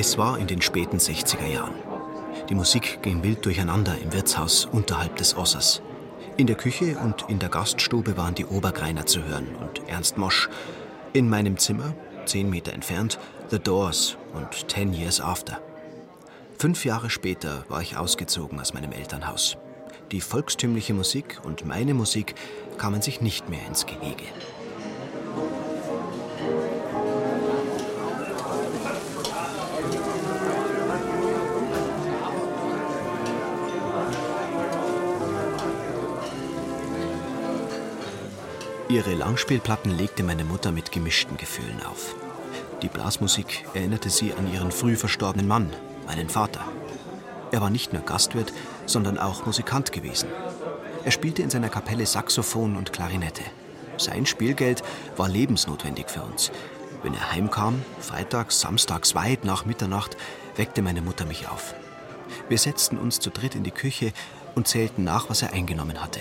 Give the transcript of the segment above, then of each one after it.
Es war in den späten 60er Jahren. Die Musik ging wild durcheinander im Wirtshaus unterhalb des Ossers. In der Küche und in der Gaststube waren die Obergreiner zu hören und Ernst Mosch. In meinem Zimmer, zehn Meter entfernt, The Doors und Ten Years After. Fünf Jahre später war ich ausgezogen aus meinem Elternhaus. Die volkstümliche Musik und meine Musik kamen sich nicht mehr ins Gehege. Ihre Langspielplatten legte meine Mutter mit gemischten Gefühlen auf. Die Blasmusik erinnerte sie an ihren früh verstorbenen Mann, meinen Vater. Er war nicht nur Gastwirt, sondern auch Musikant gewesen. Er spielte in seiner Kapelle Saxophon und Klarinette. Sein Spielgeld war lebensnotwendig für uns. Wenn er heimkam, freitags, samstags weit nach Mitternacht, weckte meine Mutter mich auf. Wir setzten uns zu dritt in die Küche und zählten nach, was er eingenommen hatte.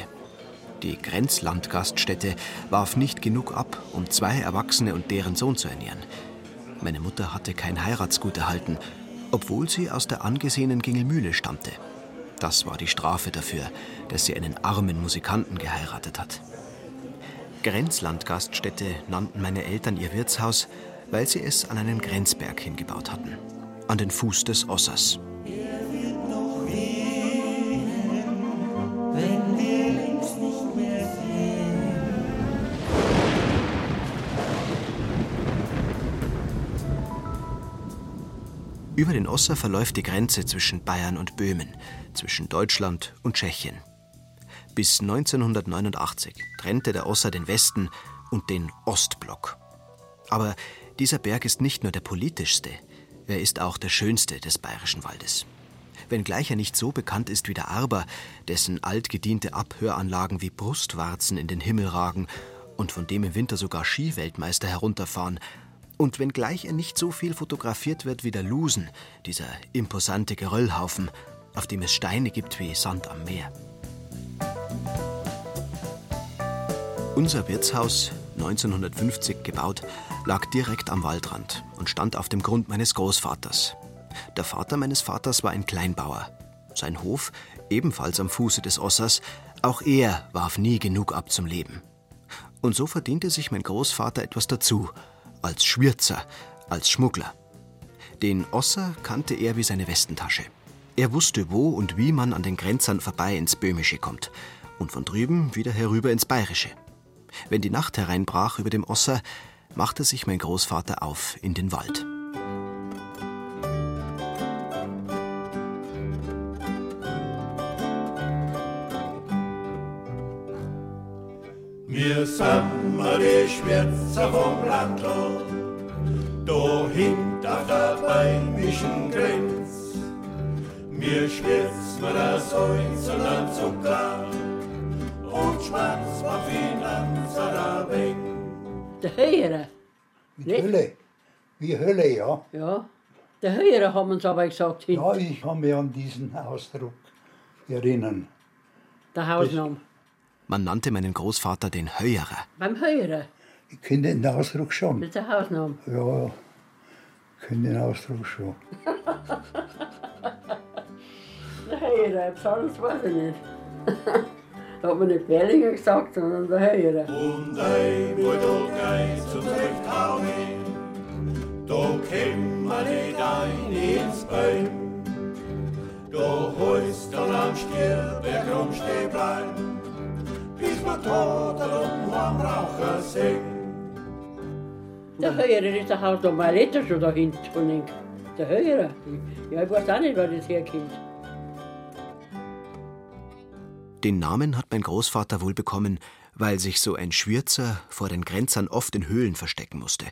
Die Grenzlandgaststätte warf nicht genug ab, um zwei Erwachsene und deren Sohn zu ernähren. Meine Mutter hatte kein Heiratsgut erhalten, obwohl sie aus der angesehenen Gingelmühle stammte. Das war die Strafe dafür, dass sie einen armen Musikanten geheiratet hat. Grenzlandgaststätte nannten meine Eltern ihr Wirtshaus, weil sie es an einen Grenzberg hingebaut hatten, an den Fuß des Ossers. Über den Osser verläuft die Grenze zwischen Bayern und Böhmen, zwischen Deutschland und Tschechien. Bis 1989 trennte der Osser den Westen und den Ostblock. Aber dieser Berg ist nicht nur der politischste, er ist auch der schönste des bayerischen Waldes. Wenngleich er nicht so bekannt ist wie der Arber, dessen altgediente Abhöranlagen wie Brustwarzen in den Himmel ragen und von dem im Winter sogar Skiweltmeister herunterfahren, und wenngleich er nicht so viel fotografiert wird wie der Lusen, dieser imposante Geröllhaufen, auf dem es Steine gibt wie Sand am Meer. Unser Wirtshaus, 1950 gebaut, lag direkt am Waldrand und stand auf dem Grund meines Großvaters. Der Vater meines Vaters war ein Kleinbauer. Sein Hof, ebenfalls am Fuße des Ossers, auch er warf nie genug ab zum Leben. Und so verdiente sich mein Großvater etwas dazu, als Schwirzer, als Schmuggler. Den Osser kannte er wie seine Westentasche. Er wusste, wo und wie man an den Grenzern vorbei ins Böhmische kommt und von drüben wieder herüber ins Bayerische. Wenn die Nacht hereinbrach über dem Osser, machte sich mein Großvater auf in den Wald. Wir sind die Schwärzer vom Landl, da hinter der beimischen Grenz. Mir schwirzt mir das Holz und der Zucker und schwarz war Finanzer weg. Der Höhere. Mit Nicht? Hölle. Wie Hölle, ja. Ja. Der Höhere haben uns aber gesagt, hin. Ja, ich kann mich an diesen Ausdruck erinnern. der Hausname. Man nannte meinen Großvater den Höierer. Beim Höhere. Ich kenne den Ausdruck schon. ist der Hausname. Ja, ich kenne den Ausdruck schon. Der Höhere, sonst weiß ich nicht. da hat man nicht Berlinger gesagt, sondern der Höhere. Und einmal da geht's zum Rechthauen, da kämmer nicht ein ins Bein. Da heißt dann am Stierberg rumstehen bleiben, bis man tot und am Raucher singt. Der Höhere ist der Hausname, mein Letter schon da hinten. Der Höhere. Ja, ich weiß auch nicht, wo das herkommt. Den Namen hat mein Großvater wohl bekommen, weil sich so ein Schwürzer vor den Grenzern oft in Höhlen verstecken musste.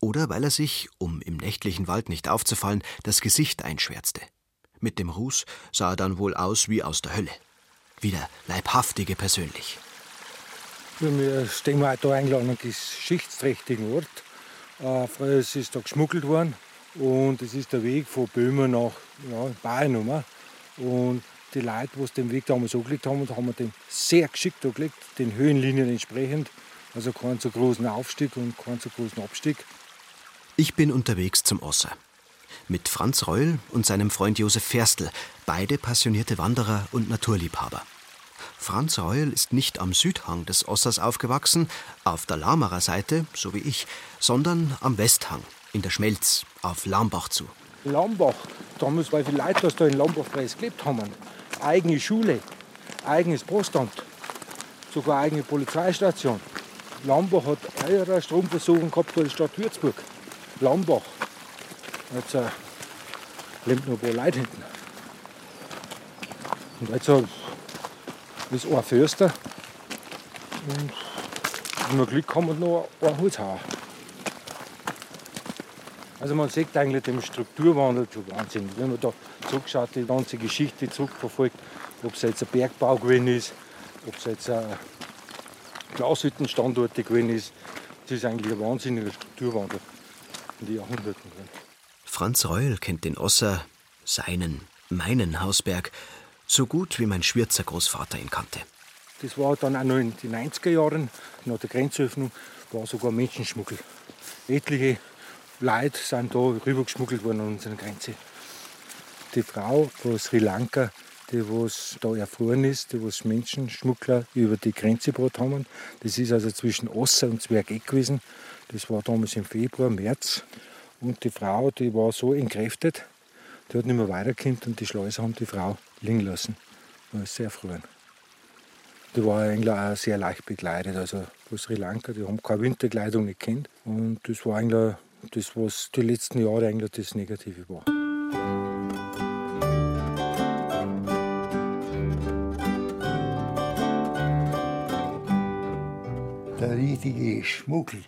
Oder weil er sich, um im nächtlichen Wald nicht aufzufallen, das Gesicht einschwärzte. Mit dem Ruß sah er dann wohl aus wie aus der Hölle. Wie der Leibhaftige persönlich. Wir stehen wir da eingeladen an einen geschichtsträchtigen Ort. Äh, früher ist es da geschmuggelt worden und es ist der Weg von Böhmen nach ja, Bayern rum. Und die Leute, die den Weg damals angelegt haben, haben den sehr geschickt angelegt, den Höhenlinien entsprechend. Also keinen so großen Aufstieg und keinen so großen Abstieg. Ich bin unterwegs zum Osser. Mit Franz Reul und seinem Freund Josef Ferstl, beide passionierte Wanderer und Naturliebhaber. Franz Reul ist nicht am Südhang des Ossers aufgewachsen, auf der Lamerer Seite, so wie ich, sondern am Westhang, in der Schmelz, auf Lambach zu. Lambach, damals, weil viele Leute, die da in Lambach gelebt haben, eigene Schule, eigenes Postamt, sogar eigene Polizeistation. Lambach hat eine Stromversorgung gehabt als Stadt Würzburg. Lambach. Jetzt äh, lebt noch ein paar Leute hinten. Und jetzt äh, ist ein Förster. Und wenn wir Glück haben, noch ein Holzhauer. Also man sieht eigentlich den Strukturwandel schon wahnsinnig. Wenn man da zurückschaut, die ganze Geschichte zurückverfolgt, ob es jetzt ein Bergbau gewesen ist, ob es jetzt ein Glashüttenstandort gewesen ist, das ist eigentlich ein wahnsinniger Strukturwandel in den Jahrhunderten. Franz Reul kennt den Osser, seinen, meinen Hausberg, so gut wie mein Schwürzer Großvater ihn kannte. Das war dann auch noch in den 90er Jahren, nach der Grenzöffnung, war sogar Menschenschmuggel. Etliche Leute sind da rübergeschmuggelt worden an unserer Grenze. Die Frau von Sri Lanka, die was da erfroren ist, die was Menschenschmuggler über die Grenze gebracht haben, das ist also zwischen Osser und Zwergeck gewesen. Das war damals im Februar, März. Und die Frau, die war so entkräftet, die hat nicht mehr weitergekommen und die Schleuser haben die Frau liegen lassen. Da ist sehr erfroren. Die war eigentlich auch sehr leicht bekleidet. Also von Sri Lanka, die haben keine Winterkleidung nicht kennt. Und das war eigentlich das, was die letzten Jahre eigentlich das Negative war. Der richtige Schmuggel,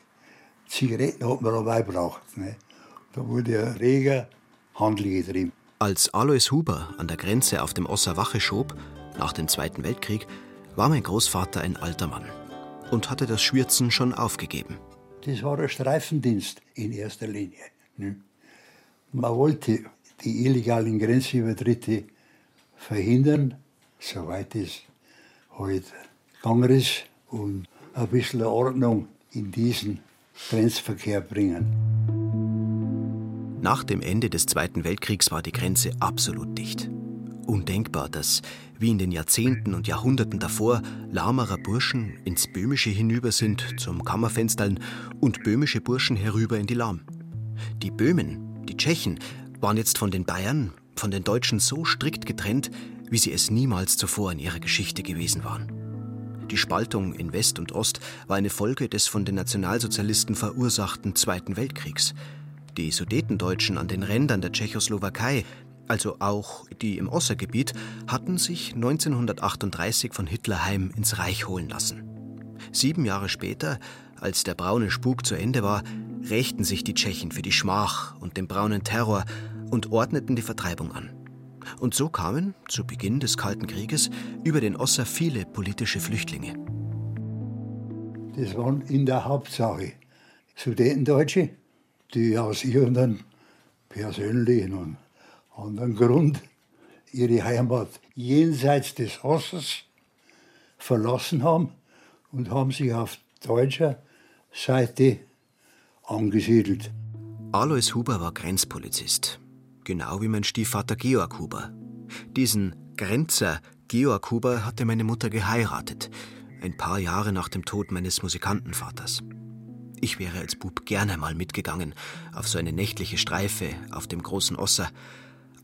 Zigaretten hat man dabei gebraucht. Ne? Da wurde ein reger Handel getrieben. Als Alois Huber an der Grenze auf dem Osser Wache schob, nach dem Zweiten Weltkrieg, war mein Großvater ein alter Mann und hatte das Schwürzen schon aufgegeben. Das war ein Streifendienst in erster Linie. Ne? Man wollte die illegalen Grenzübertritte verhindern, soweit es halt gegangen ist, und ein bisschen Ordnung in diesen Grenzverkehr bringen. Nach dem Ende des Zweiten Weltkriegs war die Grenze absolut dicht. Undenkbar, dass, wie in den Jahrzehnten und Jahrhunderten davor, Lamerer Burschen ins Böhmische hinüber sind zum Kammerfenstern und böhmische Burschen herüber in die Lahm. Die Böhmen, die Tschechen, waren jetzt von den Bayern, von den Deutschen so strikt getrennt, wie sie es niemals zuvor in ihrer Geschichte gewesen waren. Die Spaltung in West und Ost war eine Folge des von den Nationalsozialisten verursachten Zweiten Weltkriegs. Die Sudetendeutschen an den Rändern der Tschechoslowakei also auch die im Ossergebiet, hatten sich 1938 von Hitler heim ins Reich holen lassen. Sieben Jahre später, als der braune Spuk zu Ende war, rächten sich die Tschechen für die Schmach und den braunen Terror und ordneten die Vertreibung an. Und so kamen, zu Beginn des Kalten Krieges, über den Osser viele politische Flüchtlinge. Das waren in der Hauptsache Sudetendeutsche, die aus irgendeinem persönlichen und anderen Grund ihre Heimat jenseits des Ossers verlassen haben und haben sich auf deutscher Seite angesiedelt. Alois Huber war Grenzpolizist, genau wie mein Stiefvater Georg Huber. Diesen Grenzer Georg Huber hatte meine Mutter geheiratet, ein paar Jahre nach dem Tod meines Musikantenvaters. Ich wäre als Bub gerne mal mitgegangen auf so eine nächtliche Streife auf dem großen Osser,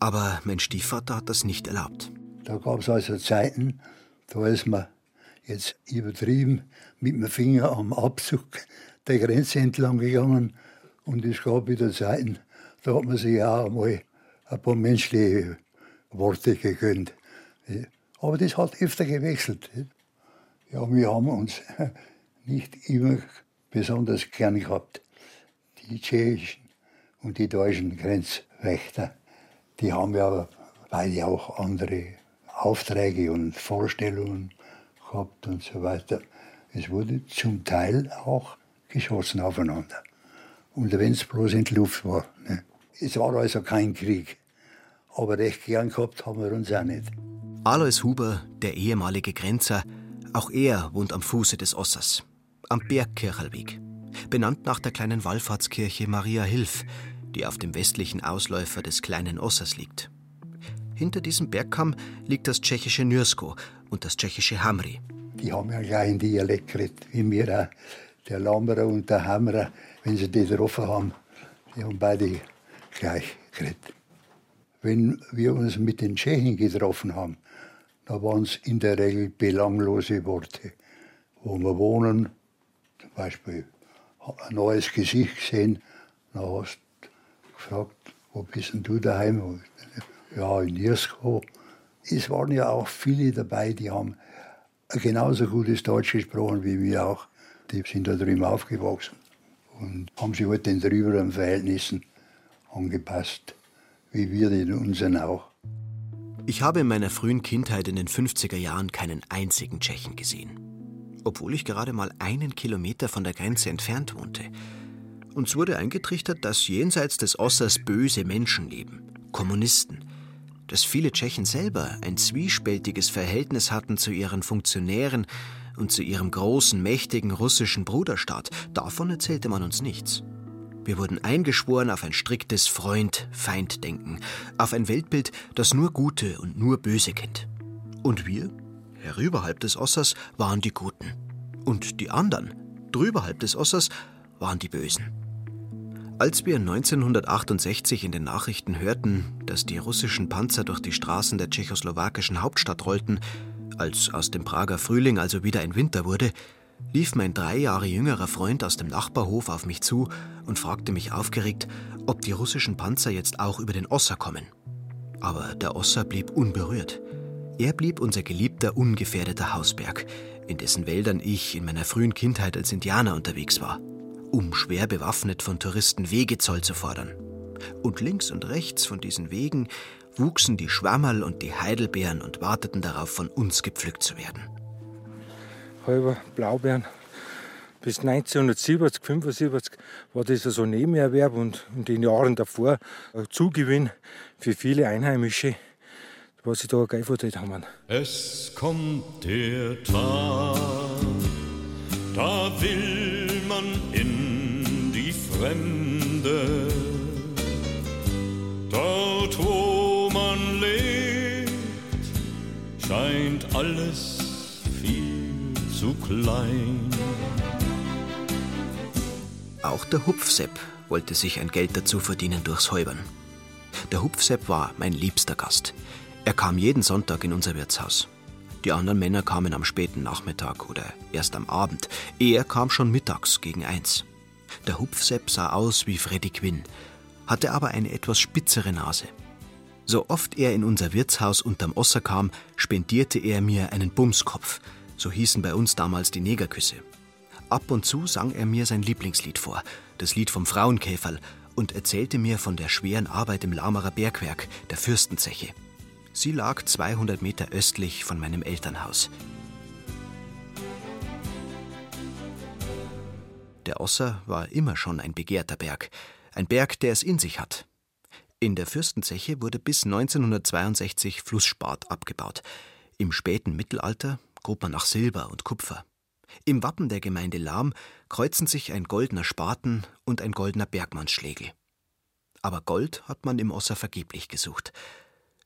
aber mein Stiefvater hat das nicht erlaubt. Da gab es also Zeiten, da ist man jetzt übertrieben mit dem Finger am Abzug der Grenze entlang gegangen. Und es gab wieder Zeiten, da hat man sich auch einmal ein paar menschliche Worte gegönnt. Aber das hat öfter gewechselt. Ja, wir haben uns nicht immer besonders gern gehabt. Die tschechischen und die deutschen Grenzwächter. Die haben ja beide auch andere Aufträge und Vorstellungen gehabt und so weiter. Es wurde zum Teil auch geschossen aufeinander. Und wenn es bloß in der Luft war. Ne? Es war also kein Krieg. Aber recht gern gehabt haben wir uns auch nicht. Alois Huber, der ehemalige Grenzer, auch er wohnt am Fuße des Ossers, am Bergkirchelweg, benannt nach der kleinen Wallfahrtskirche Maria Hilf, die auf dem westlichen Ausläufer des kleinen Ossers liegt. Hinter diesem Bergkamm liegt das tschechische Nürsko und das tschechische Hamri. Die haben ja gleich einen Dialekt geredet, wie wir auch. Der Lammerer und der Hammerer, wenn sie die getroffen haben, die haben beide gleich geredet. Wenn wir uns mit den Tschechen getroffen haben, da waren es in der Regel belanglose Worte. Wo wir wohnen, Beispiel ein neues Gesicht gesehen, dann hast du gefragt, wo bist denn du daheim? Ja, in Irsko. Es waren ja auch viele dabei, die haben genauso gutes Deutsch gesprochen wie wir auch. Die sind da drüben aufgewachsen und haben sich halt den drüberen Verhältnissen angepasst, wie wir den unseren auch. Ich habe in meiner frühen Kindheit in den 50er Jahren keinen einzigen Tschechen gesehen. Obwohl ich gerade mal einen Kilometer von der Grenze entfernt wohnte. Uns wurde eingetrichtert, dass jenseits des Ossers böse Menschen leben. Kommunisten. Dass viele Tschechen selber ein zwiespältiges Verhältnis hatten zu ihren Funktionären und zu ihrem großen, mächtigen russischen Bruderstaat. Davon erzählte man uns nichts. Wir wurden eingeschworen auf ein striktes Freund-Feind-Denken, auf ein Weltbild, das nur Gute und nur Böse kennt. Und wir, herüberhalb des Ossers, waren die Guten. Und die anderen, drüberhalb des Ossers, waren die Bösen. Als wir 1968 in den Nachrichten hörten, dass die russischen Panzer durch die Straßen der tschechoslowakischen Hauptstadt rollten, als aus dem Prager Frühling also wieder ein Winter wurde, lief mein drei Jahre jüngerer Freund aus dem Nachbarhof auf mich zu und fragte mich aufgeregt, ob die russischen Panzer jetzt auch über den Osser kommen. Aber der Osser blieb unberührt. Er blieb unser geliebter, ungefährdeter Hausberg, in dessen Wäldern ich in meiner frühen Kindheit als Indianer unterwegs war, um schwer bewaffnet von Touristen Wegezoll zu fordern. Und links und rechts von diesen Wegen wuchsen die Schwammerl und die Heidelbeeren und warteten darauf, von uns gepflückt zu werden halber Blaubeeren. Bis 1970, 75 war das so ein Nebenerwerb und in den Jahren davor ein Zugewinn für viele Einheimische, was sie da geifert haben. Es kommt der Tag, da will man in die Fremde. Dort, wo man lebt, scheint alles zu klein. Auch der Hupfsepp wollte sich ein Geld dazu verdienen durchs Häubern. Der Hupfsepp war mein liebster Gast. Er kam jeden Sonntag in unser Wirtshaus. Die anderen Männer kamen am späten Nachmittag oder erst am Abend. Er kam schon mittags gegen eins. Der Hupfsepp sah aus wie Freddy Quinn, hatte aber eine etwas spitzere Nase. So oft er in unser Wirtshaus unterm Osser kam, spendierte er mir einen Bumskopf, so hießen bei uns damals die Negerküsse. Ab und zu sang er mir sein Lieblingslied vor, das Lied vom Frauenkäferl, und erzählte mir von der schweren Arbeit im Laumerer Bergwerk, der Fürstenzeche. Sie lag 200 Meter östlich von meinem Elternhaus. Der Osser war immer schon ein begehrter Berg, ein Berg, der es in sich hat. In der Fürstenzeche wurde bis 1962 Flussspat abgebaut. Im späten Mittelalter grub man nach Silber und Kupfer. Im Wappen der Gemeinde Lahm kreuzen sich ein goldener Spaten und ein goldener Bergmannsschlegel. Aber Gold hat man im Osser vergeblich gesucht.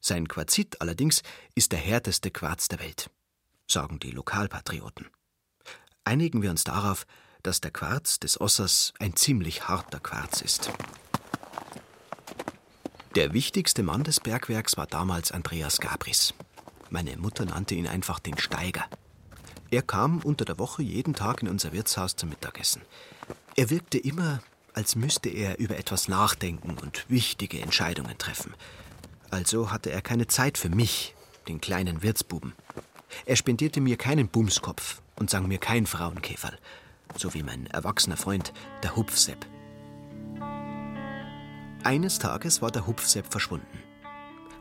Sein Quarzit allerdings ist der härteste Quarz der Welt, sagen die Lokalpatrioten. Einigen wir uns darauf, dass der Quarz des Ossers ein ziemlich harter Quarz ist. Der wichtigste Mann des Bergwerks war damals Andreas Gabris. Meine Mutter nannte ihn einfach den Steiger. Er kam unter der Woche jeden Tag in unser Wirtshaus zum Mittagessen. Er wirkte immer, als müsste er über etwas nachdenken und wichtige Entscheidungen treffen. Also hatte er keine Zeit für mich, den kleinen Wirtsbuben. Er spendierte mir keinen Bumskopf und sang mir kein Frauenkäferl, so wie mein erwachsener Freund, der Hupfsepp. Eines Tages war der Hupfsepp verschwunden.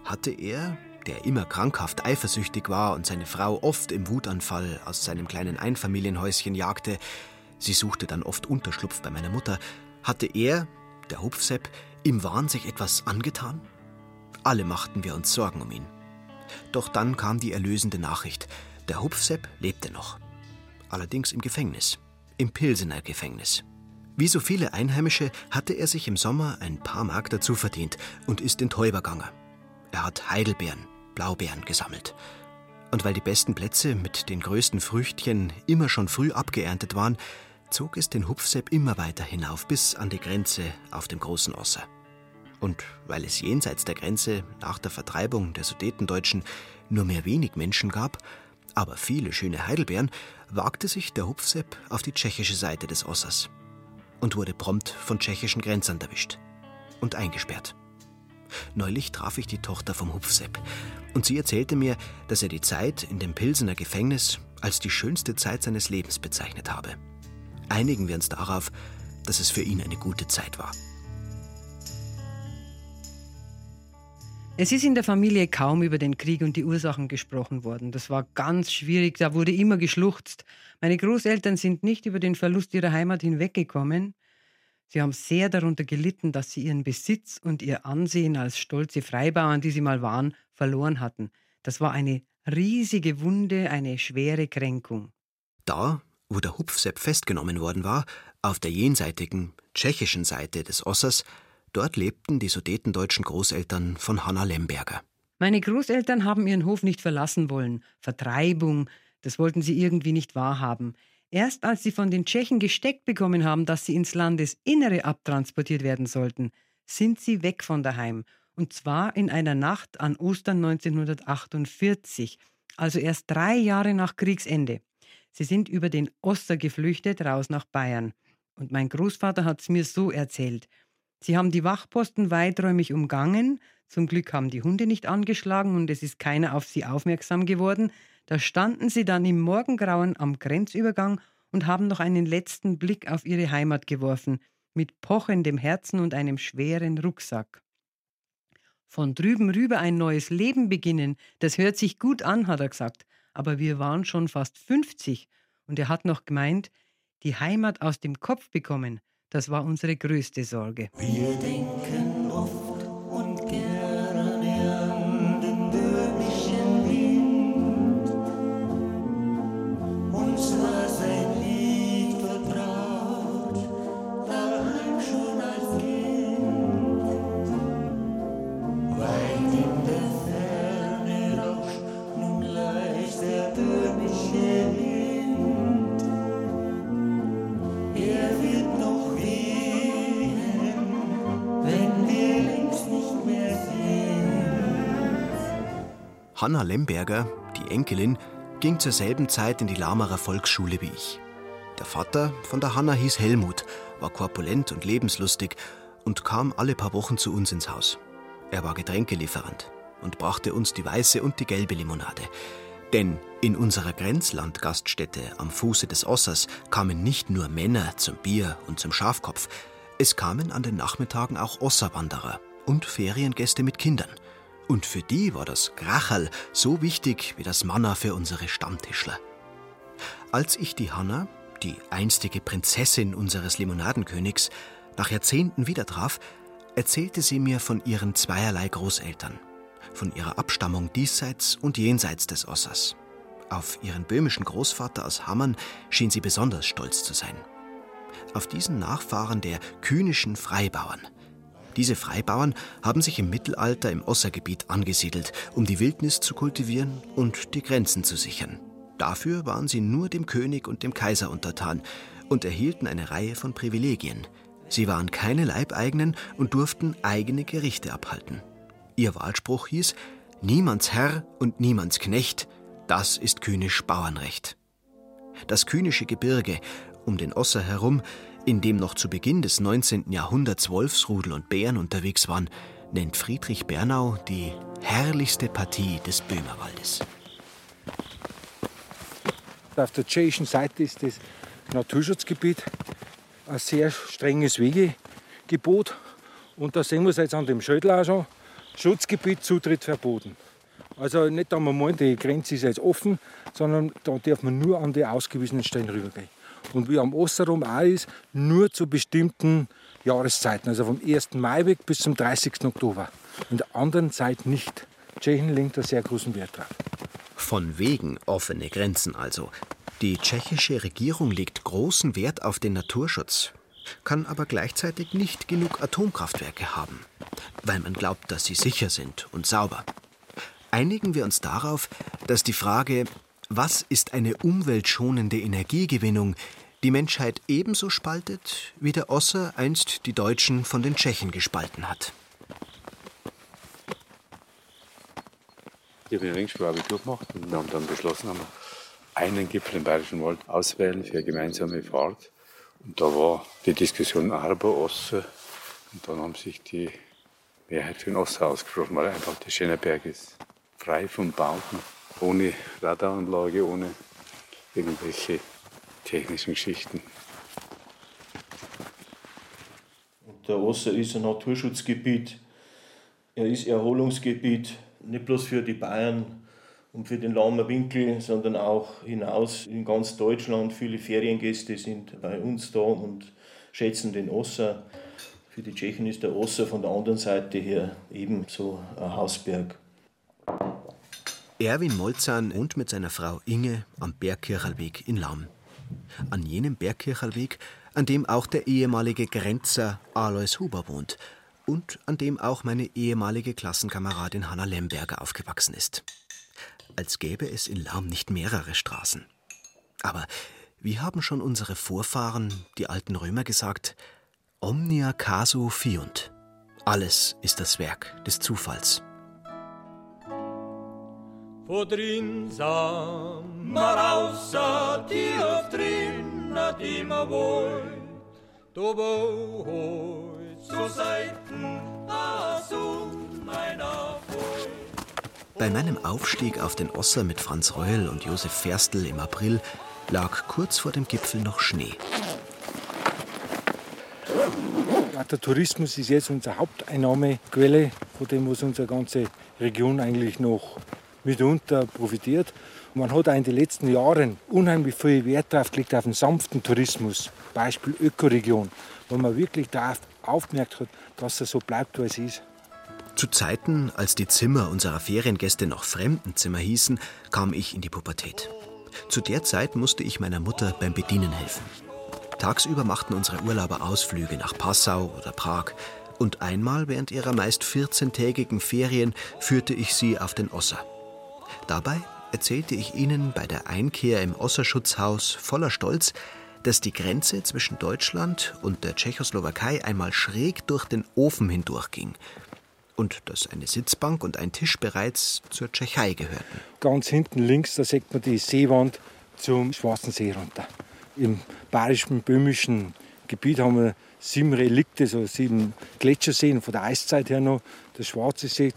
Hatte er, der immer krankhaft eifersüchtig war und seine Frau oft im Wutanfall aus seinem kleinen Einfamilienhäuschen jagte, sie suchte dann oft Unterschlupf bei meiner Mutter, hatte er, der Hupfsepp, im Wahn sich etwas angetan? Alle machten wir uns Sorgen um ihn. Doch dann kam die erlösende Nachricht. Der Hupfsepp lebte noch. Allerdings im Gefängnis. Im Pilsener Gefängnis. Wie so viele Einheimische hatte er sich im Sommer ein paar Mark dazu verdient und ist in Täuber gegangen. Er hat Heidelbeeren, Blaubeeren gesammelt. Und weil die besten Plätze mit den größten Früchtchen immer schon früh abgeerntet waren, zog es den Hupfsepp immer weiter hinauf bis an die Grenze auf dem großen Osser. Und weil es jenseits der Grenze nach der Vertreibung der Sudetendeutschen nur mehr wenig Menschen gab, aber viele schöne Heidelbeeren, wagte sich der Hupfsepp auf die tschechische Seite des Ossers und wurde prompt von tschechischen Grenzern erwischt und eingesperrt. Neulich traf ich die Tochter vom Hupfsepp und sie erzählte mir, dass er die Zeit in dem Pilsener Gefängnis als die schönste Zeit seines Lebens bezeichnet habe. Einigen wir uns darauf, dass es für ihn eine gute Zeit war. Es ist in der Familie kaum über den Krieg und die Ursachen gesprochen worden. Das war ganz schwierig, da wurde immer geschluchzt. Meine Großeltern sind nicht über den Verlust ihrer Heimat hinweggekommen. Sie haben sehr darunter gelitten, dass sie ihren Besitz und ihr Ansehen als stolze Freibauern, die sie mal waren, verloren hatten. Das war eine riesige Wunde, eine schwere Kränkung. Da, wo der Hupfsepp festgenommen worden war, auf der jenseitigen tschechischen Seite des Ossers, Dort lebten die sudetendeutschen Großeltern von Hanna Lemberger. Meine Großeltern haben ihren Hof nicht verlassen wollen. Vertreibung, das wollten sie irgendwie nicht wahrhaben. Erst als sie von den Tschechen gesteckt bekommen haben, dass sie ins Landesinnere abtransportiert werden sollten, sind sie weg von daheim. Und zwar in einer Nacht an Ostern 1948, also erst drei Jahre nach Kriegsende. Sie sind über den Oster geflüchtet, raus nach Bayern. Und mein Großvater hat es mir so erzählt. Sie haben die Wachposten weiträumig umgangen. Zum Glück haben die Hunde nicht angeschlagen und es ist keiner auf sie aufmerksam geworden. Da standen sie dann im Morgengrauen am Grenzübergang und haben noch einen letzten Blick auf ihre Heimat geworfen, mit pochendem Herzen und einem schweren Rucksack. Von drüben rüber ein neues Leben beginnen, das hört sich gut an, hat er gesagt, aber wir waren schon fast 50 und er hat noch gemeint, die Heimat aus dem Kopf bekommen, das war unsere größte Sorge. Wir denken oft Hanna Lemberger, die Enkelin, ging zur selben Zeit in die Lamerer Volksschule wie ich. Der Vater von der Hanna hieß Helmut, war korpulent und lebenslustig und kam alle paar Wochen zu uns ins Haus. Er war Getränkelieferant und brachte uns die weiße und die gelbe Limonade. Denn in unserer Grenzlandgaststätte am Fuße des Ossers kamen nicht nur Männer zum Bier und zum Schafkopf, es kamen an den Nachmittagen auch Osserwanderer und Feriengäste mit Kindern. Und für die war das Gracherl so wichtig wie das Manna für unsere Stammtischler. Als ich die Hanna, die einstige Prinzessin unseres Limonadenkönigs, nach Jahrzehnten wieder traf, erzählte sie mir von ihren zweierlei Großeltern, von ihrer Abstammung diesseits und jenseits des Ossers. Auf ihren böhmischen Großvater aus Hammern schien sie besonders stolz zu sein. Auf diesen Nachfahren der kühnischen Freibauern. Diese Freibauern haben sich im Mittelalter im Ossergebiet angesiedelt, um die Wildnis zu kultivieren und die Grenzen zu sichern. Dafür waren sie nur dem König und dem Kaiser untertan und erhielten eine Reihe von Privilegien. Sie waren keine Leibeigenen und durften eigene Gerichte abhalten. Ihr Wahlspruch hieß: Niemands Herr und niemands Knecht, das ist kühnisch Bauernrecht. Das kühnische Gebirge um den Osser herum, in dem noch zu Beginn des 19. Jahrhunderts Wolfsrudel und Bären unterwegs waren, nennt Friedrich Bernau die herrlichste Partie des Böhmerwaldes. Auf der tschechischen Seite ist das Naturschutzgebiet ein sehr strenges Wegegebot. Und da sehen wir es jetzt an dem Schild auch schon. Schutzgebiet, Zutritt verboten. Also nicht einmal, die Grenze ist jetzt offen, sondern da darf man nur an die ausgewiesenen Stellen rübergehen. Und wie am Osterrum auch ist, nur zu bestimmten Jahreszeiten, also vom 1. Mai weg bis zum 30. Oktober. In der anderen Zeit nicht. Tschechen legt da sehr großen Wert drauf. Von wegen offene Grenzen also. Die tschechische Regierung legt großen Wert auf den Naturschutz. kann aber gleichzeitig nicht genug Atomkraftwerke haben, weil man glaubt, dass sie sicher sind und sauber. Einigen wir uns darauf, dass die Frage, was ist eine umweltschonende Energiegewinnung, die Menschheit ebenso spaltet, wie der Osser einst die Deutschen von den Tschechen gespalten hat. Ich habe den Ringspur Abitur gemacht und haben dann beschlossen, haben einen Gipfel im Bayerischen Wald auswählen für eine gemeinsame Fahrt. Und da war die Diskussion Arber-Osser. Und dann haben sich die Mehrheit für den Osser ausgesprochen, weil einfach der Schönerberg ist frei von Bauten, ohne Radaranlage, ohne irgendwelche technischen Geschichten. Der Osser ist ein Naturschutzgebiet, er ist Erholungsgebiet, nicht bloß für die Bayern und für den Lahmer Winkel, sondern auch hinaus in ganz Deutschland. Viele Feriengäste sind bei uns da und schätzen den Osser. Für die Tschechen ist der Osser von der anderen Seite her ebenso ein Hausberg. Erwin Molzahn wohnt mit seiner Frau Inge am Bergkirchalweg in Lahm. An jenem Bergkirchalweg, an dem auch der ehemalige Grenzer Alois Huber wohnt und an dem auch meine ehemalige Klassenkameradin Hanna Lemberger aufgewachsen ist. Als gäbe es in Lahm nicht mehrere Straßen. Aber wie haben schon unsere Vorfahren, die alten Römer, gesagt, omnia casu fiunt. Alles ist das Werk des Zufalls. Not immer wohl. Du beholt zu Seiten, das um meiner. Bei meinem Aufstieg auf den Osser mit Franz Reul und Josef Ferstl im April lag kurz vor dem Gipfel noch Schnee. Der Tourismus ist jetzt unsere Haupteinnahmequelle, von dem was unsere ganze Region eigentlich noch mitunter profitiert. Man hat auch in den letzten Jahren unheimlich viel Wert darauf gelegt, auf einen sanften Tourismus. Beispiel Ökoregion, wo man wirklich darauf aufgemerkt hat, dass er so bleibt, wie es ist. Zu Zeiten, als die Zimmer unserer Feriengäste noch Fremdenzimmer hießen, kam ich in die Pubertät. Zu der Zeit musste ich meiner Mutter beim Bedienen helfen. Tagsüber machten unsere Urlauber Ausflüge nach Passau oder Prag. Und einmal während ihrer meist 14-tägigen Ferien führte ich sie auf den Osser. Dabei erzählte ich ihnen bei der Einkehr im Osserschutzhaus voller Stolz, dass die Grenze zwischen Deutschland und der Tschechoslowakei einmal schräg durch den Ofen hindurchging und dass eine Sitzbank und ein Tisch bereits zur Tschechei gehörten. Ganz hinten links, da sieht man die Seewand zum Schwarzen See runter. Im bayerischen, böhmischen Gebiet haben wir sieben Relikte, so sieben Gletscherseen von der Eiszeit her noch. Der Schwarze See,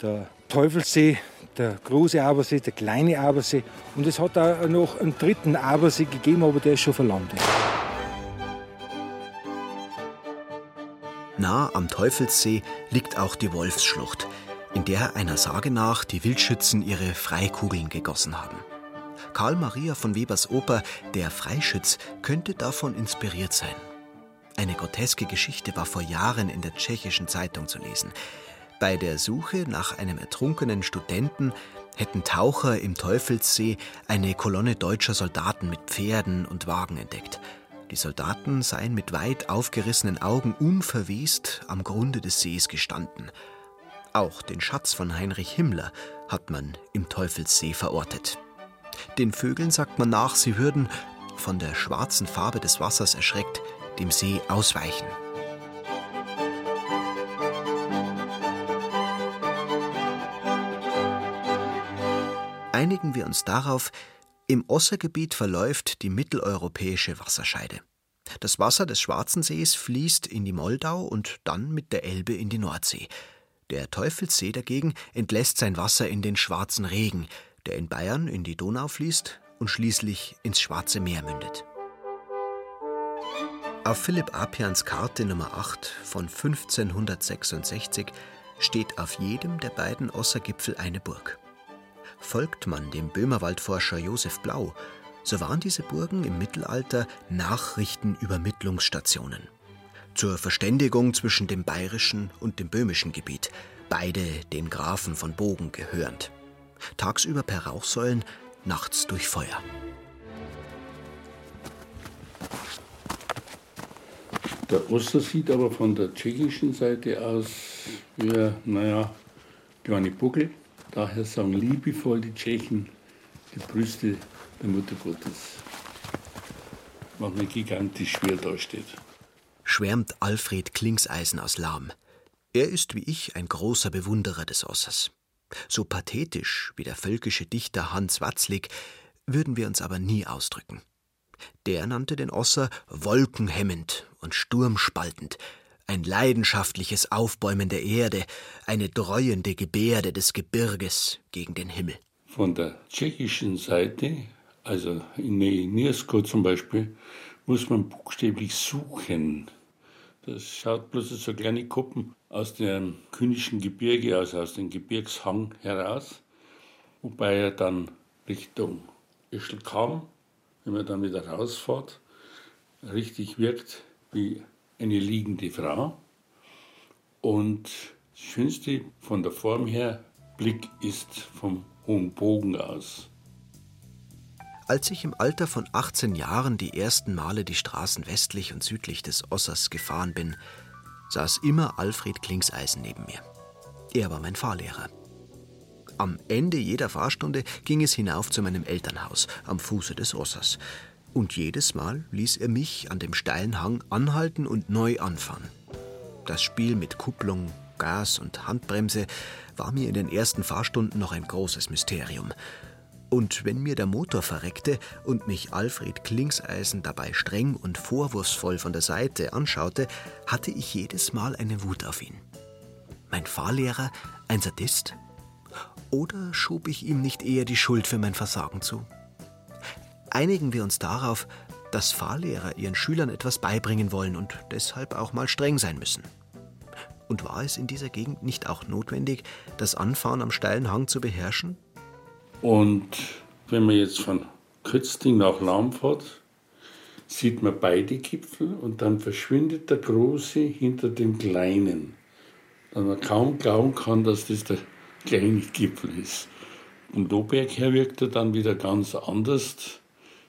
der Teufelssee, der große Abersee, der kleine Abersee. Und es hat auch noch einen dritten Abersee gegeben, aber der ist schon verlandet. Nah am Teufelssee liegt auch die Wolfsschlucht, in der einer Sage nach die Wildschützen ihre Freikugeln gegossen haben. Karl Maria von Webers Oper Der Freischütz könnte davon inspiriert sein. Eine groteske Geschichte war vor Jahren in der tschechischen Zeitung zu lesen. Bei der Suche nach einem ertrunkenen Studenten hätten Taucher im Teufelssee eine Kolonne deutscher Soldaten mit Pferden und Wagen entdeckt. Die Soldaten seien mit weit aufgerissenen Augen unverwest am Grunde des Sees gestanden. Auch den Schatz von Heinrich Himmler hat man im Teufelssee verortet. Den Vögeln sagt man nach, sie würden, von der schwarzen Farbe des Wassers erschreckt, dem See ausweichen. Einigen wir uns darauf, im Ossergebiet verläuft die mitteleuropäische Wasserscheide. Das Wasser des Schwarzen Sees fließt in die Moldau und dann mit der Elbe in die Nordsee. Der Teufelssee dagegen entlässt sein Wasser in den Schwarzen Regen, der in Bayern in die Donau fließt und schließlich ins Schwarze Meer mündet. Auf Philipp Apians Karte Nummer 8 von 1566 steht auf jedem der beiden Ossergipfel eine Burg. Folgt man dem Böhmerwaldforscher Josef Blau, so waren diese Burgen im Mittelalter Nachrichtenübermittlungsstationen. Zur Verständigung zwischen dem bayerischen und dem böhmischen Gebiet, beide den Grafen von Bogen gehörend. Tagsüber per Rauchsäulen, nachts durch Feuer. Der Osser sieht aber von der tschechischen Seite aus wie, naja, kleine Buckel. Daher sagen liebevoll die Tschechen die Brüste der Mutter Gottes. Mir gigantisch schwer dasteht. Schwärmt Alfred Klingseisen aus Lahm. Er ist wie ich ein großer Bewunderer des Ossers. So pathetisch wie der völkische Dichter Hans Watzlik würden wir uns aber nie ausdrücken. Der nannte den Osser wolkenhemmend und sturmspaltend, ein leidenschaftliches Aufbäumen der Erde, eine dreuende Gebärde des Gebirges gegen den Himmel. Von der tschechischen Seite, also in Niersko zum Beispiel, muss man buchstäblich suchen. Das schaut bloß so kleine Kuppen aus dem künischen Gebirge, also aus dem Gebirgshang heraus, wobei er dann Richtung Ischl kam, wenn man dann wieder rausfährt, richtig wirkt wie eine liegende Frau. Und das Schönste von der Form her, Blick ist vom hohen Bogen aus. Als ich im Alter von 18 Jahren die ersten Male die Straßen westlich und südlich des Ossers gefahren bin, saß immer Alfred Klingseisen neben mir. Er war mein Fahrlehrer. Am Ende jeder Fahrstunde ging es hinauf zu meinem Elternhaus am Fuße des Ossers. Und jedes Mal ließ er mich an dem steilen Hang anhalten und neu anfahren. Das Spiel mit Kupplung, Gas und Handbremse war mir in den ersten Fahrstunden noch ein großes Mysterium. Und wenn mir der Motor verreckte und mich Alfred Klingseisen dabei streng und vorwurfsvoll von der Seite anschaute, hatte ich jedes Mal eine Wut auf ihn. Mein Fahrlehrer ein Sadist? Oder schob ich ihm nicht eher die Schuld für mein Versagen zu? Einigen wir uns darauf, dass Fahrlehrer ihren Schülern etwas beibringen wollen und deshalb auch mal streng sein müssen. Und war es in dieser Gegend nicht auch notwendig, das Anfahren am steilen Hang zu beherrschen? Und wenn man jetzt von Kötzting nach Lahm fährt, sieht man beide Gipfel und dann verschwindet der große hinter dem kleinen. Dann man kaum glauben kann, dass das der kleine Gipfel ist. Vom Doberg her wirkt er dann wieder ganz anders.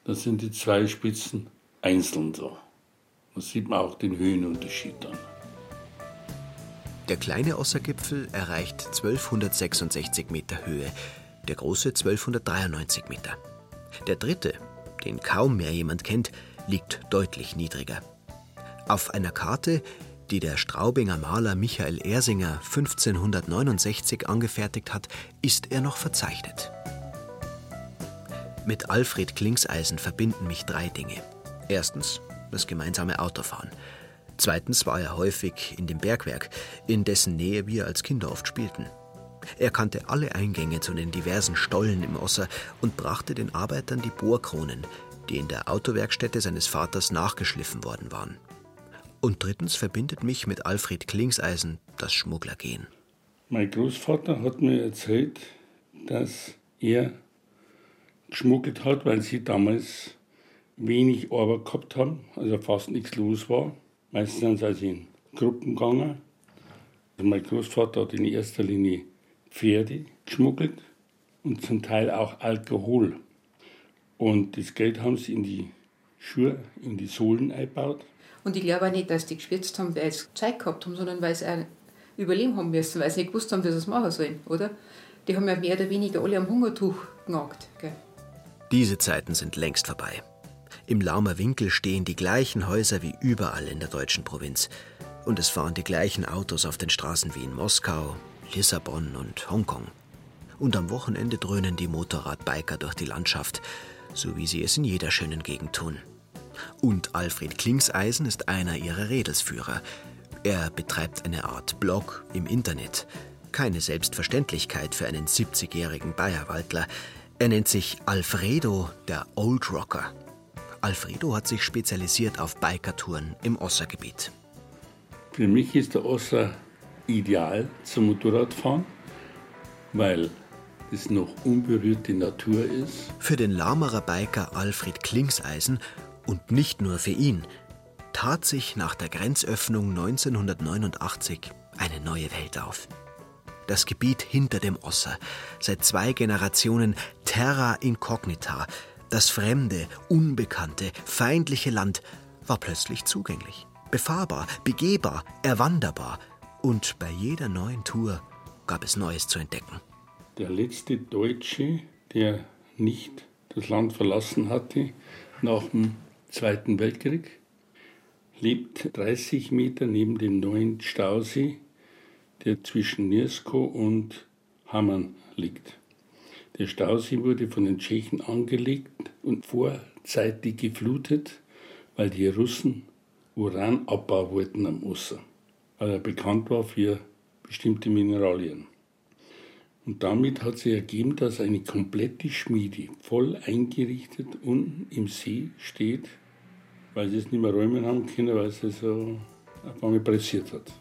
Da sind die zwei Spitzen einzeln so. Da sieht man auch den Höhenunterschied dann. Der kleine Ossergipfel erreicht 1266 Meter Höhe, der große 1293 Meter. Der dritte, den kaum mehr jemand kennt, liegt deutlich niedriger. Auf einer Karte, die der Straubinger Maler Michael Ersinger 1569 angefertigt hat, ist er noch verzeichnet. Mit Alfred Klingseisen verbinden mich drei Dinge. Erstens das gemeinsame Autofahren. Zweitens war er häufig in dem Bergwerk, in dessen Nähe wir als Kinder oft spielten. Er kannte alle Eingänge zu den diversen Stollen im Osser und brachte den Arbeitern die Bohrkronen, die in der Autowerkstätte seines Vaters nachgeschliffen worden waren. Und drittens verbindet mich mit Alfred Klingseisen das Schmugglergehen. Mein Großvater hat mir erzählt, dass er geschmuggelt hat, weil sie damals wenig Arbeit gehabt haben, also fast nichts los war. Meistens sind sie also in Gruppen gegangen. Also mein Großvater hat in erster Linie Pferde geschmuggelt und zum Teil auch Alkohol. Und das Geld haben sie in die Schuhe, in die Sohlen eingebaut. Und ich glaube auch nicht, dass die geschwitzt haben, weil sie Zeit gehabt haben, sondern weil sie auch überleben haben müssen, weil sie nicht gewusst haben, wie sie es machen sollen, oder? Die haben ja mehr oder weniger alle am Hungertuch genagt. Gell? Diese Zeiten sind längst vorbei. Im Laumer Winkel stehen die gleichen Häuser wie überall in der deutschen Provinz. Und es fahren die gleichen Autos auf den Straßen wie in Moskau, Lissabon und Hongkong. Und am Wochenende dröhnen die Motorradbiker durch die Landschaft, so wie sie es in jeder schönen Gegend tun. Und Alfred Klingseisen ist einer ihrer Redelsführer. Er betreibt eine Art Blog im Internet. Keine Selbstverständlichkeit für einen 70-jährigen Bayerwaldler. Er nennt sich Alfredo der Old Rocker. Alfredo hat sich spezialisiert auf Bikertouren im Ossergebiet. Für mich ist der Osser ideal zum Motorradfahren, weil es noch unberührte Natur ist. Für den Lamerer Biker Alfred Klingseisen und nicht nur für ihn tat sich nach der Grenzöffnung 1989 eine neue Welt auf. Das Gebiet hinter dem Osser, seit zwei Generationen Terra Incognita, das fremde, unbekannte, feindliche Land war plötzlich zugänglich. Befahrbar, begehbar, erwanderbar. Und bei jeder neuen Tour gab es Neues zu entdecken. Der letzte Deutsche, der nicht das Land verlassen hatte nach dem Zweiten Weltkrieg, lebt 30 Meter neben dem neuen Stausee, der zwischen Nirsko und Hamann liegt. Der Stausee wurde von den Tschechen angelegt und vorzeitig geflutet, weil die Russen Uranabbau wollten am Osser, weil er bekannt war für bestimmte Mineralien. Und damit hat sich ergeben, dass eine komplette Schmiede voll eingerichtet unten im See steht, weil sie es nicht mehr räumen haben können, weil sie so auf einmal pressiert hat.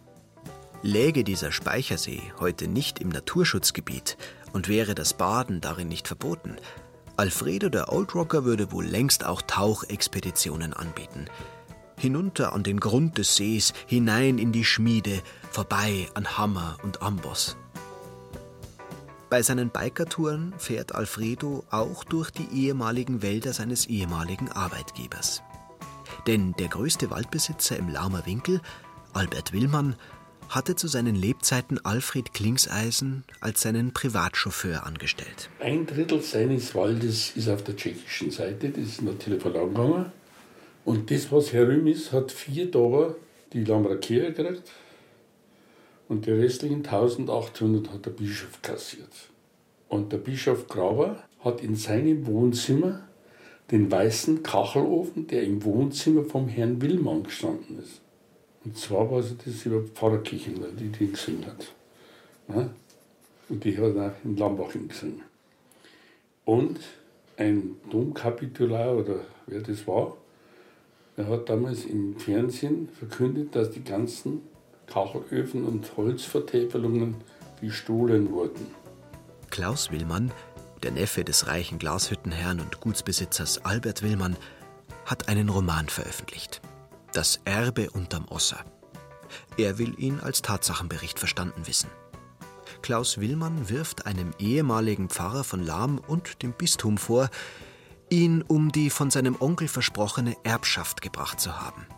Läge dieser Speichersee heute nicht im Naturschutzgebiet und wäre das Baden darin nicht verboten, Alfredo der Old Rocker würde wohl längst auch Tauchexpeditionen anbieten. Hinunter an den Grund des Sees, hinein in die Schmiede, vorbei an Hammer und Amboss. Bei seinen Bikertouren fährt Alfredo auch durch die ehemaligen Wälder seines ehemaligen Arbeitgebers. Denn der größte Waldbesitzer im Laumer Winkel, Albert Willmann, hatte zu seinen Lebzeiten Alfred Klingseisen als seinen Privatchauffeur angestellt. Ein Drittel seines Waldes ist auf der tschechischen Seite, das ist natürlich verloren gegangen. Und das, was herum ist, hat vier Tage die Lamrakeer gekriegt und die restlichen 1800 hat der Bischof kassiert. Und der Bischof Graber hat in seinem Wohnzimmer den weißen Kachelofen, der im Wohnzimmer vom Herrn Willmann gestanden ist. Und zwar war es das über Pfarrerkirchen, die die gesungen hat. Ja? Und die hat auch in Lambaching gesungen. Und ein Domkapitular oder wer das war, der hat damals im Fernsehen verkündet, dass die ganzen Kachelöfen und Holzvertäfelungen gestohlen wurden. Klaus Willmann, der Neffe des reichen Glashüttenherrn und Gutsbesitzers Albert Willmann, hat einen Roman veröffentlicht. Das Erbe unterm Osser. Er will ihn als Tatsachenbericht verstanden wissen. Klaus Willmann wirft einem ehemaligen Pfarrer von Lahm und dem Bistum vor, ihn um die von seinem Onkel versprochene Erbschaft gebracht zu haben.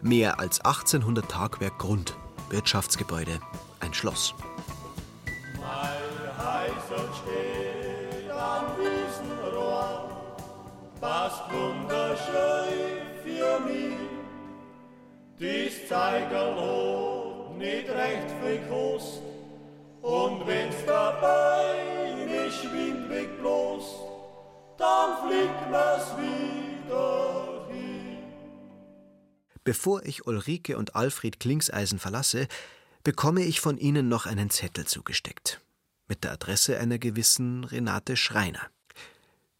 Mehr als 1800 Tagwerk Grund, Wirtschaftsgebäude, ein Schloss. Mein heißer steht am Wiesenrohr, passt wunderschön für mich. Dies Zeigerloh nicht recht viel und wenn's dabei nicht Wind wegbloßt, dann fliegt mir's wieder hin. Bevor ich Ulrike und Alfred Klingseisen verlasse, bekomme ich von ihnen noch einen Zettel zugesteckt. Mit der Adresse einer gewissen Renate Schreiner.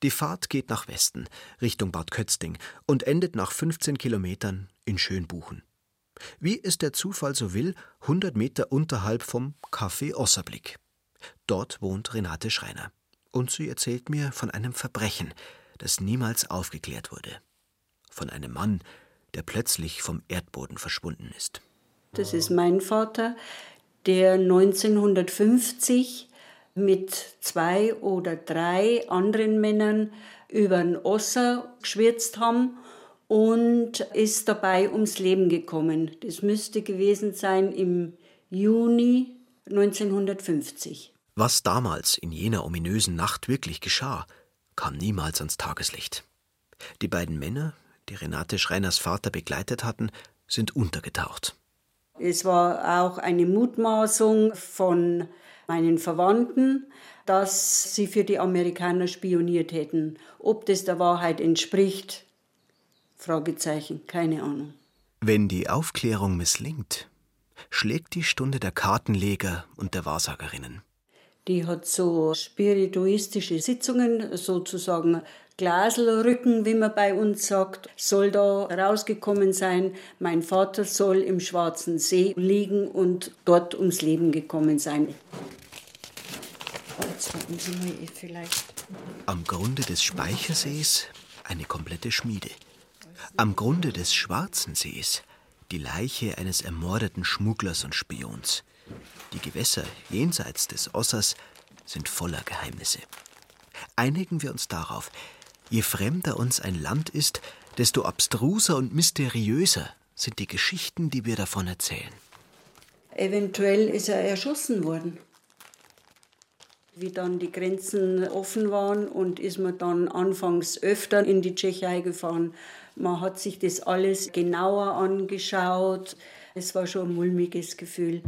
Die Fahrt geht nach Westen, Richtung Bad Kötzting, und endet nach 15 Kilometern in Schönbuchen. Wie es der Zufall so will, 100 Meter unterhalb vom Café Osserblick. Dort wohnt Renate Schreiner. Und sie erzählt mir von einem Verbrechen, das niemals aufgeklärt wurde. Von einem Mann, der plötzlich vom Erdboden verschwunden ist. Das ist mein Vater, der 1950 mit zwei oder drei anderen Männern über den Osser geschwirzt haben und ist dabei ums Leben gekommen. Das müsste gewesen sein im Juni 1950. Was damals in jener ominösen Nacht wirklich geschah, kam niemals ans Tageslicht. Die beiden Männer, die Renate Schreiners Vater begleitet hatten, sind untergetaucht. Es war auch eine Mutmaßung von meinen Verwandten, dass sie für die Amerikaner spioniert hätten. Ob das der Wahrheit entspricht, Fragezeichen, keine Ahnung. Wenn die Aufklärung misslingt, schlägt die Stunde der Kartenleger und der Wahrsagerinnen. Die hat so spirituistische Sitzungen, sozusagen Glaselrücken, wie man bei uns sagt, soll da rausgekommen sein. Mein Vater soll im Schwarzen See liegen und dort ums Leben gekommen sein. Jetzt warten Sie mal vielleicht. Am Grunde des Speichersees eine komplette Schmiede. Am Grunde des Schwarzen Sees die Leiche eines ermordeten Schmugglers und Spions. Die Gewässer jenseits des Ossers sind voller Geheimnisse. Einigen wir uns darauf, je fremder uns ein Land ist, desto abstruser und mysteriöser sind die Geschichten, die wir davon erzählen. Eventuell ist er erschossen worden. Wie dann die Grenzen offen waren und ist man dann anfangs öfter in die Tschechei gefahren. Man hat sich das alles genauer angeschaut. Es war schon ein mulmiges Gefühl.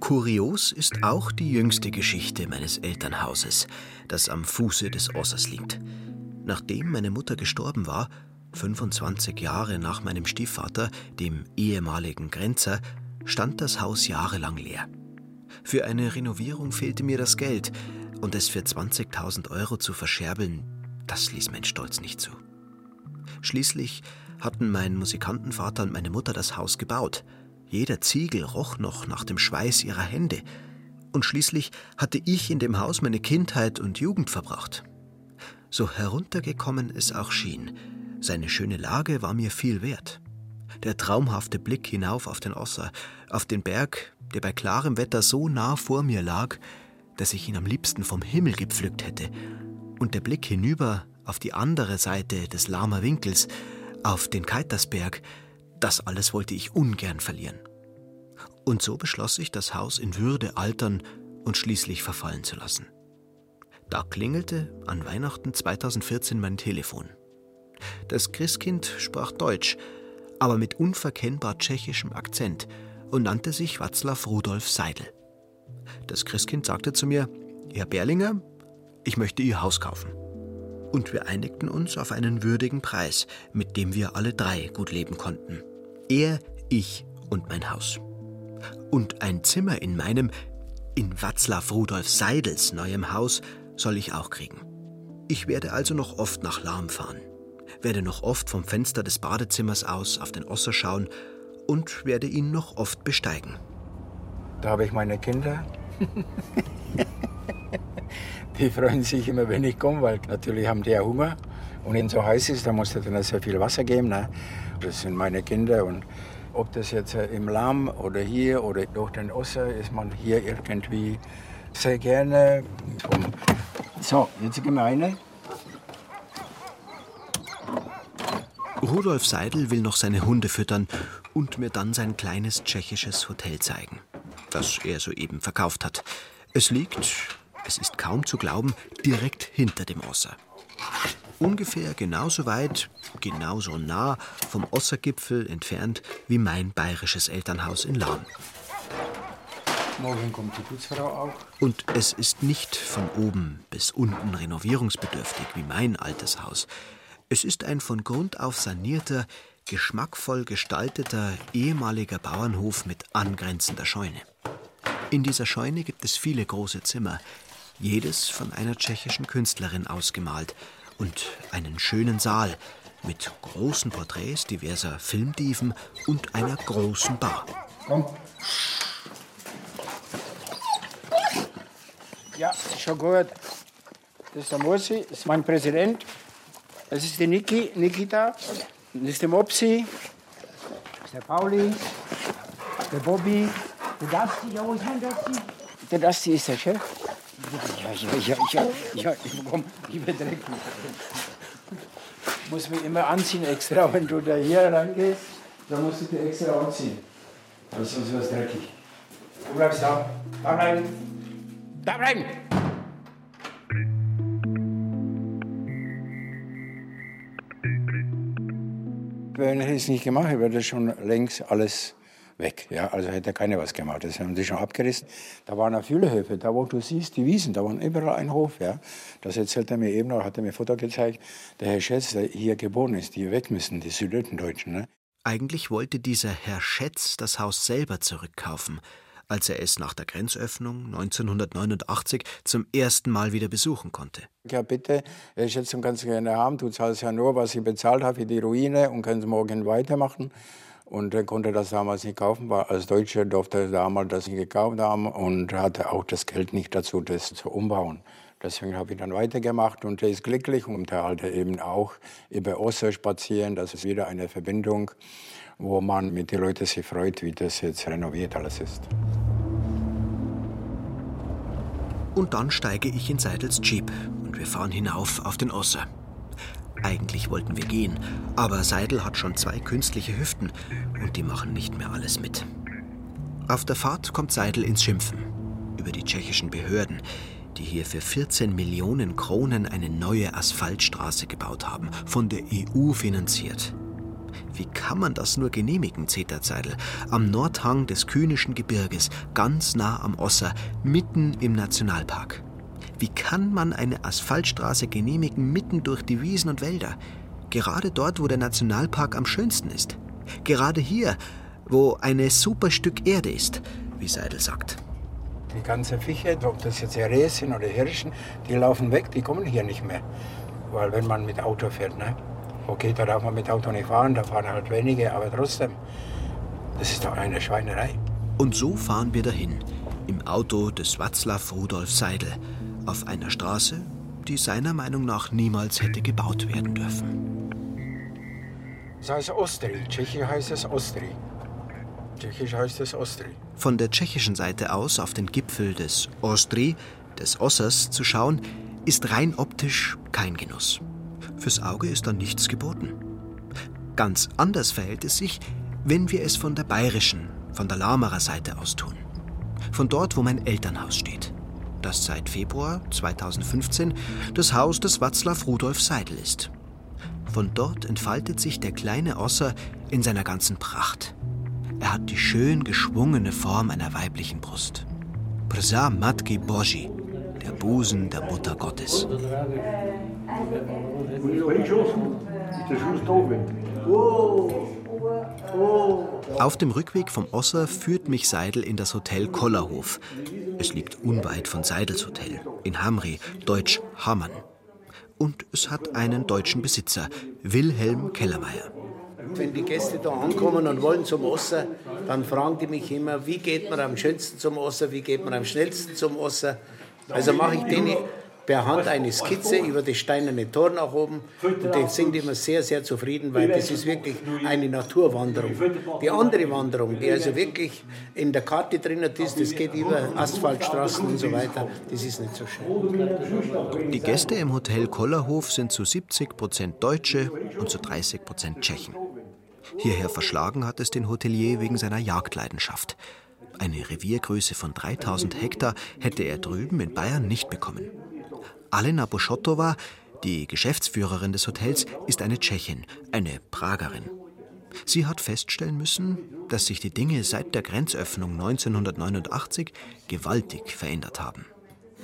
Kurios ist auch die jüngste Geschichte meines Elternhauses, das am Fuße des Ossers liegt. Nachdem meine Mutter gestorben war, 25 Jahre nach meinem Stiefvater, dem ehemaligen Grenzer, stand das Haus jahrelang leer. Für eine Renovierung fehlte mir das Geld und es für 20.000 Euro zu verscherbeln, das ließ mein Stolz nicht zu. Schließlich hatten mein Musikantenvater und meine Mutter das Haus gebaut – jeder Ziegel roch noch nach dem Schweiß ihrer Hände. Und schließlich hatte ich in dem Haus meine Kindheit und Jugend verbracht. So heruntergekommen es auch schien, seine schöne Lage war mir viel wert. Der traumhafte Blick hinauf auf den Osser, auf den Berg, der bei klarem Wetter so nah vor mir lag, dass ich ihn am liebsten vom Himmel gepflückt hätte, und der Blick hinüber auf die andere Seite des Lahmer Winkels, auf den Keitersberg, das alles wollte ich ungern verlieren. Und so beschloss ich, das Haus in Würde altern und schließlich verfallen zu lassen. Da klingelte an Weihnachten 2014 mein Telefon. Das Christkind sprach Deutsch, aber mit unverkennbar tschechischem Akzent und nannte sich Václav Rudolf Seidel. Das Christkind sagte zu mir, Herr Berlinger, ich möchte Ihr Haus kaufen und wir einigten uns auf einen würdigen Preis, mit dem wir alle drei gut leben konnten. Er, ich und mein Haus. Und ein Zimmer in meinem, in Václav Rudolf Seidels neuem Haus, soll ich auch kriegen. Ich werde also noch oft nach Lahm fahren, werde noch oft vom Fenster des Badezimmers aus auf den Osser schauen und werde ihn noch oft besteigen. Da habe ich meine Kinder. Die freuen sich immer, wenn ich komme, weil natürlich haben die ja Hunger. Und wenn es so heiß ist, dann muss es dann sehr viel Wasser geben. Ne? Das sind meine Kinder. Und ob das jetzt im Lamm oder hier oder durch den Osser ist man hier irgendwie sehr gerne. So, jetzt gehen wir rein. Rudolf Seidel will noch seine Hunde füttern und mir dann sein kleines tschechisches Hotel zeigen, das er soeben verkauft hat. Es liegt es ist kaum zu glauben, direkt hinter dem Osser. Ungefähr genauso weit, genauso nah vom Ossergipfel entfernt wie mein bayerisches Elternhaus in Lahn. Morgen kommt die Putzfrau auch. Und es ist nicht von oben bis unten renovierungsbedürftig wie mein altes Haus. Es ist ein von Grund auf sanierter, geschmackvoll gestalteter ehemaliger Bauernhof mit angrenzender Scheune. In dieser Scheune gibt es viele große Zimmer, jedes von einer tschechischen Künstlerin ausgemalt, und einen schönen Saal mit großen Porträts diverser Filmdiven und einer großen Bar. Komm. Ja, schon gut. Das ist der das ist mein Präsident. Das ist die Niki, Nikita. Das ist der Mopsi. Das ist der Pauli. Der Bobby. Der Dusty, ja, wo ist mein Dusty? Der Dusty ist der Chef. Ja, ja, ja, ja, ich bekomme lieber Dreck. Ich muss mich immer anziehen extra, wenn du da hier reingehst, dann musst du dir extra anziehen. Weil sonst wird es dreckig. Du bleibst da. Da bleiben. Da bleiben! Wenn ich es nicht gemacht hätte, wäre das schon längst alles weg. Ja, also hätte keiner was gemacht. Das haben sie schon abgerissen. Da waren auch viele Höfe. Da, wo du siehst, die Wiesen, da waren überall ein Hof. Ja. Das erzählt er mir eben noch, hat er mir Foto gezeigt. Der Herr Schätz, der hier geboren ist, die weg müssen, die Süddeutschen. Ne? Eigentlich wollte dieser Herr Schätz das Haus selber zurückkaufen, als er es nach der Grenzöffnung 1989 zum ersten Mal wieder besuchen konnte. Ja, bitte, Herr Schätz, kannst du gerne haben. Du zahlst ja nur, was ich bezahlt habe für die Ruine und kannst morgen weitermachen. Und er konnte das damals nicht kaufen, weil als Deutscher durfte er damals das nicht gekauft haben und hatte auch das Geld nicht dazu, das zu umbauen. Deswegen habe ich dann weitergemacht und er ist glücklich und er halt eben auch über Oster spazieren. Das ist wieder eine Verbindung, wo man mit den Leuten sich freut, wie das jetzt renoviert alles ist. Und dann steige ich in Seidels Jeep und wir fahren hinauf auf den Osser. Eigentlich wollten wir gehen, aber Seidel hat schon zwei künstliche Hüften und die machen nicht mehr alles mit. Auf der Fahrt kommt Seidel ins Schimpfen über die tschechischen Behörden, die hier für 14 Millionen Kronen eine neue Asphaltstraße gebaut haben, von der EU finanziert. Wie kann man das nur genehmigen, zetert Seidel, am Nordhang des Kühnischen Gebirges, ganz nah am Osser, mitten im Nationalpark? Wie kann man eine Asphaltstraße genehmigen mitten durch die Wiesen und Wälder? Gerade dort, wo der Nationalpark am schönsten ist. Gerade hier, wo eine super Stück Erde ist, wie Seidel sagt. Die ganzen Fische, ob das jetzt Rehe sind oder Hirschen, die laufen weg, die kommen hier nicht mehr. Weil wenn man mit Auto fährt, ne? Okay, da darf man mit Auto nicht fahren, da fahren halt wenige, aber trotzdem, das ist doch eine Schweinerei. Und so fahren wir dahin, im Auto des Václav Rudolf Seidel, auf einer Straße, die seiner Meinung nach niemals hätte gebaut werden dürfen. Das heißt Ostri, Tschechisch heißt es Ostri. Tschechisch heißt es Ostri. Von der tschechischen Seite aus auf den Gipfel des Ostri, des Ossers, zu schauen, ist rein optisch kein Genuss. Fürs Auge ist da nichts geboten. Ganz anders verhält es sich, wenn wir es von der bayerischen, von der Lahmerer Seite aus tun. Von dort, wo mein Elternhaus steht. Das seit Februar 2015 das Haus des Václav Rudolf Seidel ist. Von dort entfaltet sich der kleine Osser in seiner ganzen Pracht. Er hat die schön geschwungene Form einer weiblichen Brust. Prsa Matki Boži, der Busen der Mutter Gottes. Auf dem Rückweg vom Osser führt mich Seidel in das Hotel Kollerhof. Es liegt unweit von Seidels Hotel, in Hamri, deutsch Hamann. Und es hat einen deutschen Besitzer, Wilhelm Kellermeier. Wenn die Gäste da ankommen und wollen zum Osser, dann fragen die mich immer, wie geht man am schönsten zum Osser, wie geht man am schnellsten zum Osser. Also mache ich denen per Hand eine Skizze über das steinerne Tor nach oben und die sind immer sehr, sehr zufrieden, weil das ist wirklich eine Naturwanderung. Die andere Wanderung, die also wirklich in der Karte drin ist, das geht über Asphaltstraßen und so weiter, das ist nicht so schön. Die Gäste im Hotel Kollerhof sind zu 70 Prozent Deutsche und zu 30 Prozent Tschechen. Hierher verschlagen hat es den Hotelier wegen seiner Jagdleidenschaft. Eine Reviergröße von 3000 Hektar hätte er drüben in Bayern nicht bekommen. Alena Boschotova, die Geschäftsführerin des Hotels, ist eine Tschechin, eine Pragerin. Sie hat feststellen müssen, dass sich die Dinge seit der Grenzöffnung 1989 gewaltig verändert haben.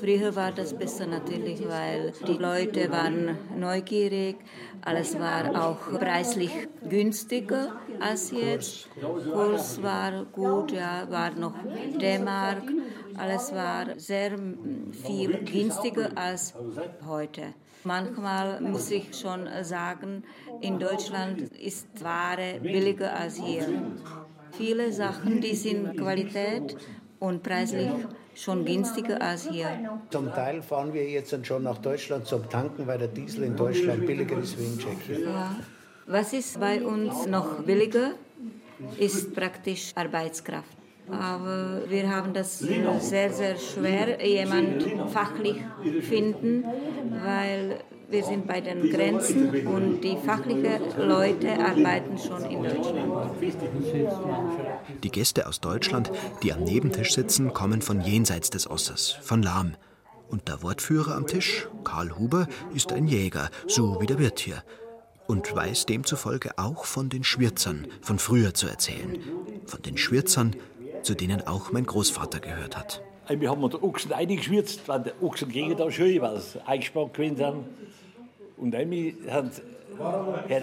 Früher war das besser natürlich, weil die Leute waren neugierig. Alles war auch preislich günstiger als jetzt. Kurs war gut, ja, war noch D-Mark. Alles war sehr viel günstiger als heute. Manchmal muss ich schon sagen, in Deutschland ist Ware billiger als hier. Viele Sachen, die sind Qualität und preislich schon günstiger als hier. Zum Teil fahren wir jetzt schon nach Deutschland zum Tanken, weil der Diesel in Deutschland billiger ist wie in Tschechien. Ja. Was ist bei uns noch billiger, ist praktisch Arbeitskraft. Aber wir haben das sehr, sehr schwer, jemanden fachlich finden, weil wir sind bei den Grenzen und die fachlichen Leute arbeiten schon in Deutschland. Die Gäste aus Deutschland, die am Nebentisch sitzen, kommen von jenseits des Ossers, von Lahm. Und der Wortführer am Tisch, Karl Huber, ist ein Jäger, so wie der Wirt hier. Und weiß demzufolge auch von den Schwirzern von früher zu erzählen. Von den Schwirzern, zu denen auch mein Großvater gehört hat. Wir haben den Ochsen eingeschwirzt, weil die Ochsen gegen da schön, weil sie eingespannt gewesen sind. Und dann haben sie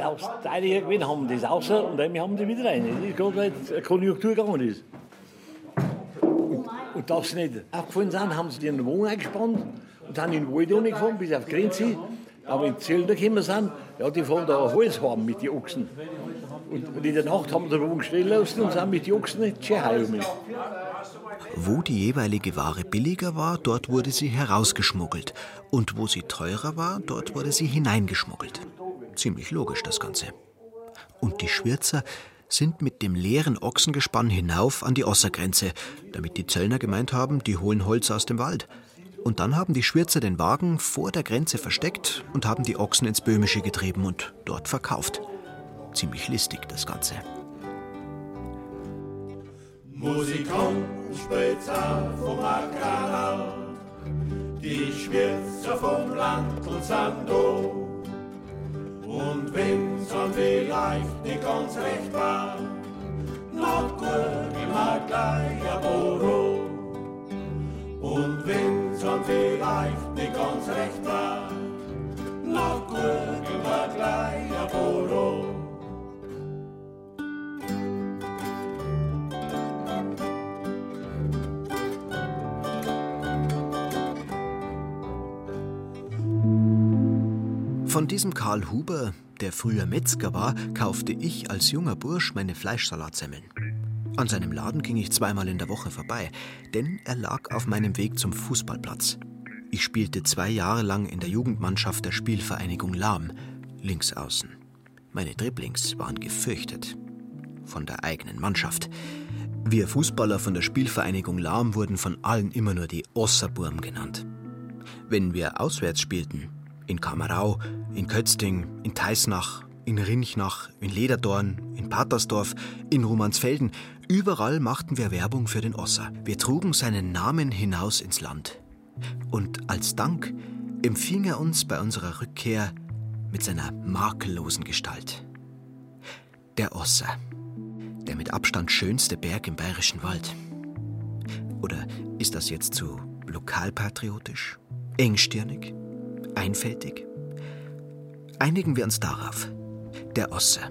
auch einige gewesen, haben das raus und dann haben sie wieder rein. Das ist gerade, weil die Konjunktur gegangen ist. Und, und dass sie nicht abgefallen sind, haben sie den Wohnung eingespannt und haben in den Wald gefahren, bis auf die Grenze. Aber in Zelda gekommen sind, ja, die fahren da auf alles haben mit den Ochsen. Und in der Nacht haben wir den Wogen stehen lassen und sind mit den Ochsen in die Tschechei Wo die jeweilige Ware billiger war, dort wurde sie herausgeschmuggelt. Und wo sie teurer war, dort wurde sie hineingeschmuggelt. Ziemlich logisch das Ganze. Und die Schwirzer sind mit dem leeren Ochsengespann hinauf an die Ossergrenze, damit die Zöllner gemeint haben, die holen Holz aus dem Wald. Und dann haben die Schwirzer den Wagen vor der Grenze versteckt und haben die Ochsen ins Böhmische getrieben und dort verkauft. Ziemlich listig das Ganze. Musikant spielt vom Kanal, die Schwirzer vom Land und sind da. Und wenn's dann vielleicht nicht ganz recht war, na gut, immer gleich ein Boro. Und wenn's dann vielleicht nicht ganz recht war, na gut, immer gleich ein Boro. Von diesem Karl Huber, der früher Metzger war, kaufte ich als junger Bursch meine Fleischsalatsemmeln. An seinem Laden ging ich zweimal in der Woche vorbei, denn er lag auf meinem Weg zum Fußballplatz. Ich spielte zwei Jahre lang in der Jugendmannschaft der Spielvereinigung Lahm, links außen. Meine Dribblings waren gefürchtet. Von der eigenen Mannschaft. Wir Fußballer von der Spielvereinigung Lahm wurden von allen immer nur die Osserburm genannt. Wenn wir auswärts spielten, in Kamerau, in Kötzting, in Teisnach, in Rinchnach, in Lederdorn, in Patersdorf, in Romansfelden. Überall machten wir Werbung für den Osser. Wir trugen seinen Namen hinaus ins Land. Und als Dank empfing er uns bei unserer Rückkehr mit seiner makellosen Gestalt. Der Osser, der mit Abstand schönste Berg im bayerischen Wald. Oder ist das jetzt zu lokalpatriotisch? Engstirnig? Einfältig? Einigen wir uns darauf. Der Osse.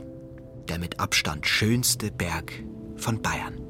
Der mit Abstand schönste Berg von Bayern.